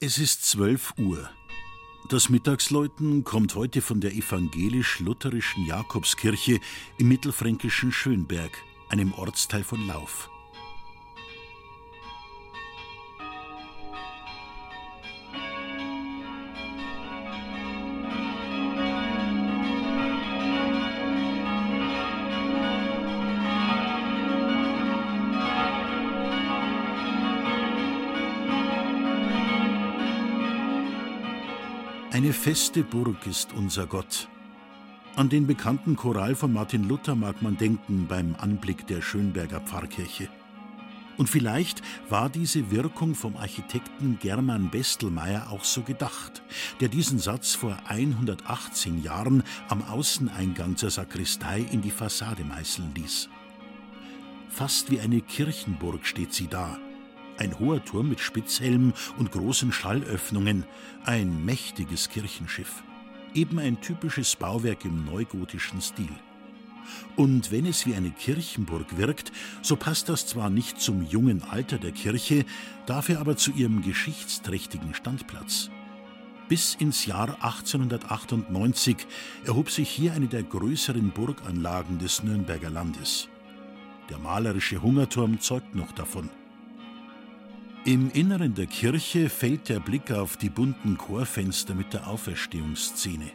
Es ist zwölf Uhr. Das Mittagsläuten kommt heute von der evangelisch-lutherischen Jakobskirche im mittelfränkischen Schönberg, einem Ortsteil von Lauf. Eine feste Burg ist unser Gott. An den bekannten Choral von Martin Luther mag man denken beim Anblick der Schönberger Pfarrkirche. Und vielleicht war diese Wirkung vom Architekten German Bestelmeier auch so gedacht, der diesen Satz vor 118 Jahren am Außeneingang zur Sakristei in die Fassade meißeln ließ. Fast wie eine Kirchenburg steht sie da, ein hoher Turm mit Spitzhelm und großen Schallöffnungen, ein mächtiges Kirchenschiff. Eben ein typisches Bauwerk im neugotischen Stil. Und wenn es wie eine Kirchenburg wirkt, so passt das zwar nicht zum jungen Alter der Kirche, dafür aber zu ihrem geschichtsträchtigen Standplatz. Bis ins Jahr 1898 erhob sich hier eine der größeren Burganlagen des Nürnberger Landes. Der malerische Hungerturm zeugt noch davon. Im Inneren der Kirche fällt der Blick auf die bunten Chorfenster mit der Auferstehungsszene.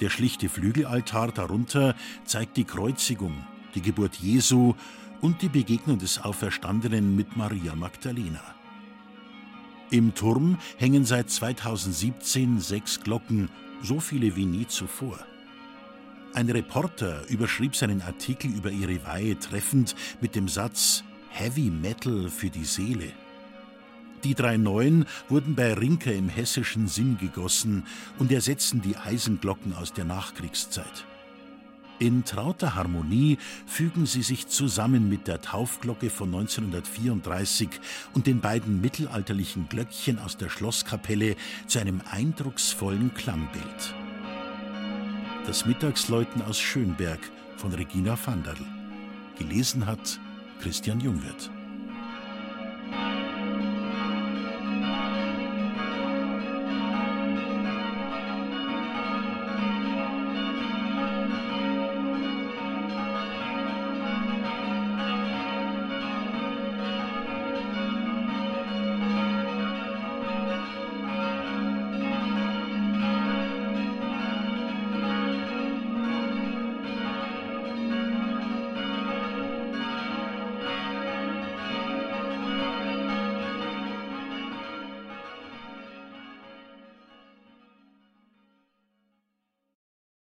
Der schlichte Flügelaltar darunter zeigt die Kreuzigung, die Geburt Jesu und die Begegnung des Auferstandenen mit Maria Magdalena. Im Turm hängen seit 2017 sechs Glocken, so viele wie nie zuvor. Ein Reporter überschrieb seinen Artikel über ihre Weihe treffend mit dem Satz Heavy Metal für die Seele. Die drei neuen wurden bei Rinker im hessischen Sinn gegossen und ersetzen die Eisenglocken aus der Nachkriegszeit. In trauter Harmonie fügen sie sich zusammen mit der Taufglocke von 1934 und den beiden mittelalterlichen Glöckchen aus der Schlosskapelle zu einem eindrucksvollen Klangbild. Das Mittagsläuten aus Schönberg von Regina Vanderl. Gelesen hat Christian Jungwirth.